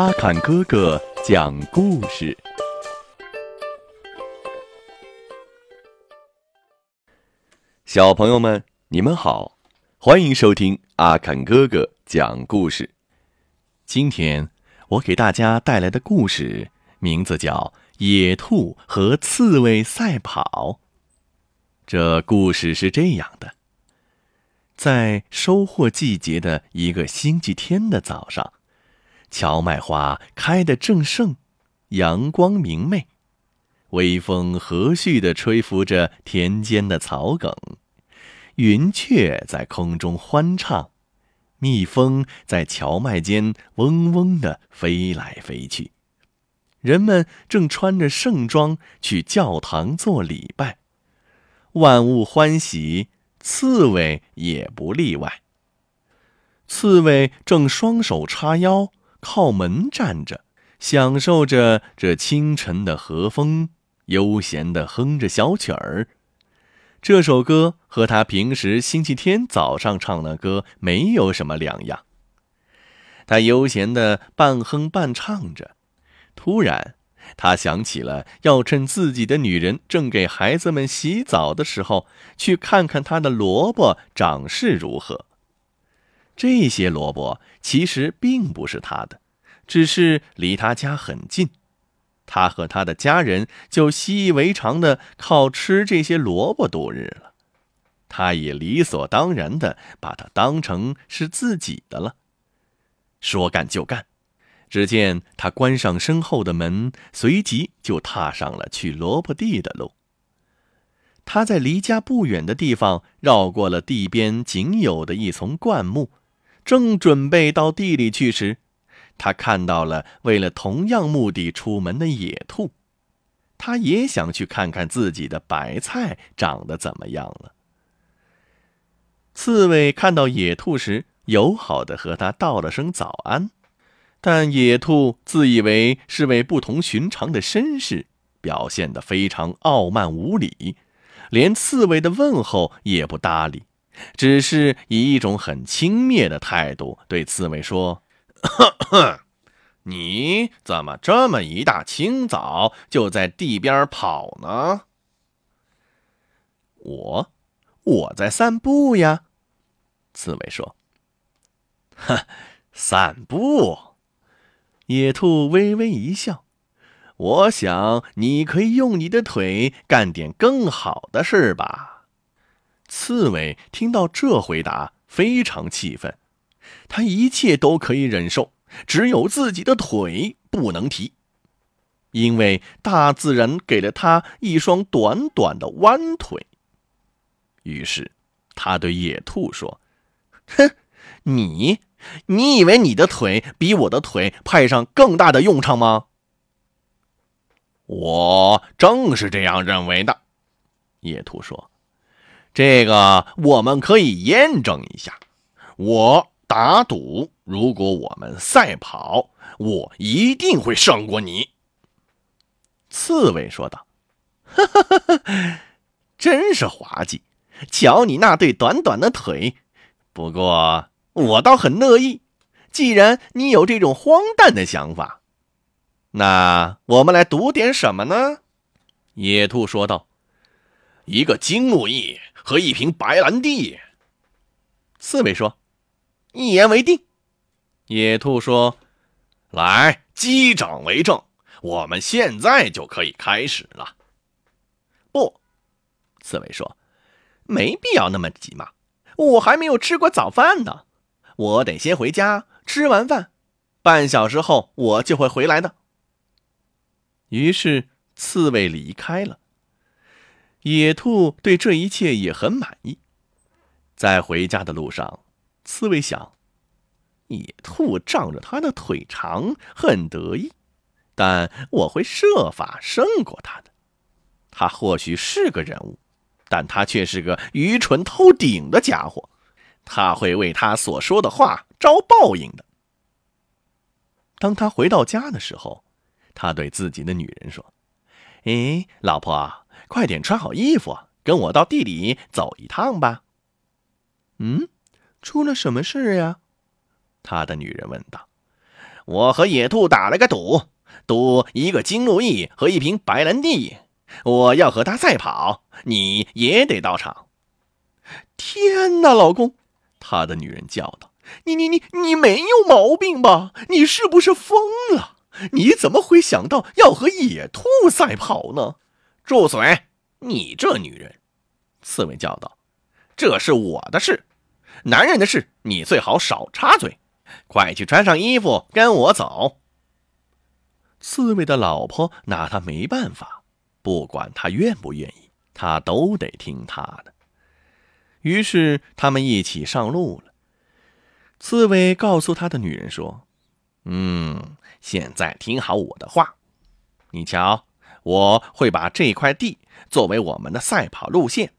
阿坎哥哥讲故事。小朋友们，你们好，欢迎收听阿坎哥哥讲故事。今天我给大家带来的故事名字叫《野兔和刺猬赛跑》。这故事是这样的：在收获季节的一个星期天的早上。荞麦花开得正盛，阳光明媚，微风和煦地吹拂着田间的草梗，云雀在空中欢唱，蜜蜂在荞麦间嗡嗡地飞来飞去。人们正穿着盛装去教堂做礼拜，万物欢喜，刺猬也不例外。刺猬正双手叉腰。靠门站着，享受着这清晨的和风，悠闲地哼着小曲儿。这首歌和他平时星期天早上唱的歌没有什么两样。他悠闲地半哼半唱着，突然，他想起了要趁自己的女人正给孩子们洗澡的时候，去看看他的萝卜长势如何。这些萝卜其实并不是他的，只是离他家很近，他和他的家人就习以为常的靠吃这些萝卜度日了。他也理所当然的把它当成是自己的了。说干就干，只见他关上身后的门，随即就踏上了去萝卜地的路。他在离家不远的地方绕过了地边仅有的一丛灌木。正准备到地里去时，他看到了为了同样目的出门的野兔，他也想去看看自己的白菜长得怎么样了。刺猬看到野兔时，友好的和他道了声早安，但野兔自以为是位不同寻常的绅士，表现得非常傲慢无礼，连刺猬的问候也不搭理。只是以一种很轻蔑的态度对刺猬说：“你怎么这么一大清早就在地边跑呢？”“我，我在散步呀。”刺猬说。“哼，散步。”野兔微微一笑，“我想你可以用你的腿干点更好的事吧。”刺猬听到这回答，非常气愤。他一切都可以忍受，只有自己的腿不能提，因为大自然给了他一双短短的弯腿。于是，他对野兔说：“哼，你，你以为你的腿比我的腿派上更大的用场吗？”我正是这样认为的，野兔说。这个我们可以验证一下。我打赌，如果我们赛跑，我一定会胜过你。”刺猬说道。“哈哈哈哈真是滑稽！瞧你那对短短的腿。不过我倒很乐意，既然你有这种荒诞的想法，那我们来赌点什么呢？”野兔说道。“一个金木翼。”和一瓶白兰地，刺猬说：“一言为定。”野兔说：“来，击掌为证，我们现在就可以开始了。”不，刺猬说：“没必要那么急嘛，我还没有吃过早饭呢，我得先回家吃完饭，半小时后我就会回来的。”于是，刺猬离开了。野兔对这一切也很满意。在回家的路上，刺猬想：野兔仗着他的腿长，很得意，但我会设法胜过他的。他或许是个人物，但他却是个愚蠢透顶的家伙。他会为他所说的话招报应的。当他回到家的时候，他对自己的女人说：“哎，老婆。”快点穿好衣服，跟我到地里走一趟吧。嗯，出了什么事呀？他的女人问道。我和野兔打了个赌，赌一个金鹿翼和一瓶白兰地，我要和他赛跑，你也得到场。”天哪，老公！他的女人叫道：“你你你你没有毛病吧？你是不是疯了？你怎么会想到要和野兔赛跑呢？”住嘴！你这女人！刺猬叫道：“这是我的事，男人的事，你最好少插嘴。快去穿上衣服，跟我走。”刺猬的老婆拿他没办法，不管他愿不愿意，他都得听他的。于是他们一起上路了。刺猬告诉他的女人说：“嗯，现在听好我的话。你瞧，我会把这块地作为我们的赛跑路线，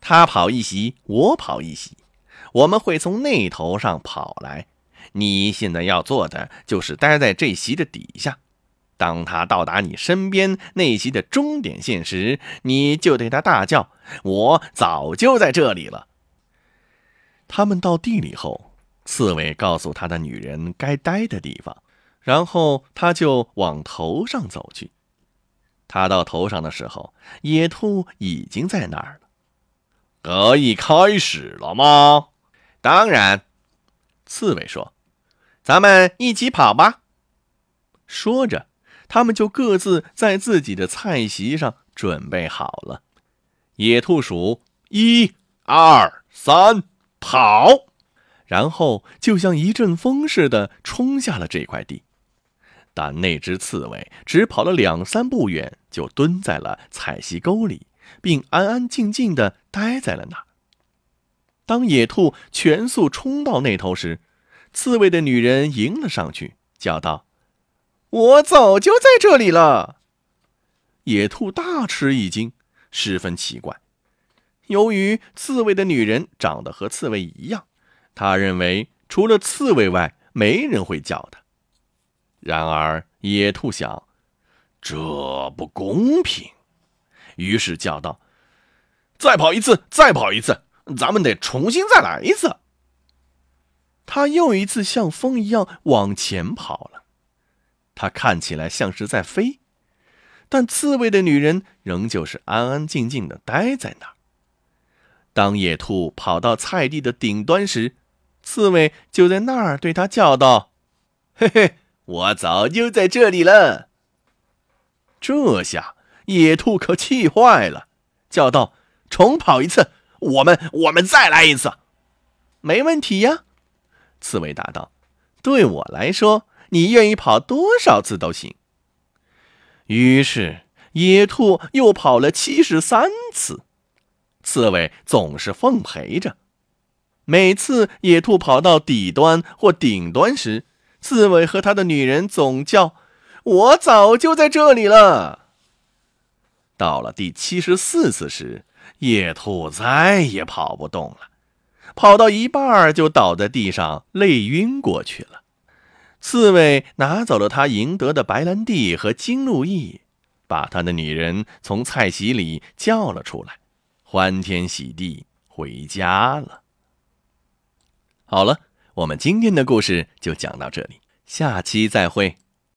他跑一席，我跑一席，我们会从那头上跑来。你现在要做的就是待在这席的底下。当他到达你身边那席的终点线时，你就对他大叫。”我早就在这里了。他们到地里后，刺猬告诉他的女人该待的地方，然后他就往头上走去。他到头上的时候，野兔已经在那儿了。可以开始了吗？当然，刺猬说：“咱们一起跑吧。”说着，他们就各自在自己的菜席上准备好了。野兔数一、二、三，跑！然后就像一阵风似的冲下了这块地。但那只刺猬只跑了两三步远，就蹲在了采溪沟里，并安安静静的待在了那儿。当野兔全速冲到那头时，刺猬的女人迎了上去，叫道：“我早就在这里了。”野兔大吃一惊。十分奇怪，由于刺猬的女人长得和刺猬一样，他认为除了刺猬外，没人会叫他。然而野兔想，这不公平，于是叫道：“再跑一次，再跑一次，咱们得重新再来一次。”他又一次像风一样往前跑了，他看起来像是在飞。但刺猬的女人仍旧是安安静静的待在那儿。当野兔跑到菜地的顶端时，刺猬就在那儿对他叫道：“嘿嘿，我早就在这里了。”这下野兔可气坏了，叫道：“重跑一次，我们我们再来一次。”“没问题呀。”刺猬答道，“对我来说，你愿意跑多少次都行。”于是，野兔又跑了七十三次，刺猬总是奉陪着。每次野兔跑到底端或顶端时，刺猬和他的女人总叫：“我早就在这里了。”到了第七十四次时，野兔再也跑不动了，跑到一半就倒在地上，累晕过去了。刺猬拿走了他赢得的白兰地和金鹿翼，把他的女人从菜席里叫了出来，欢天喜地回家了。好了，我们今天的故事就讲到这里，下期再会。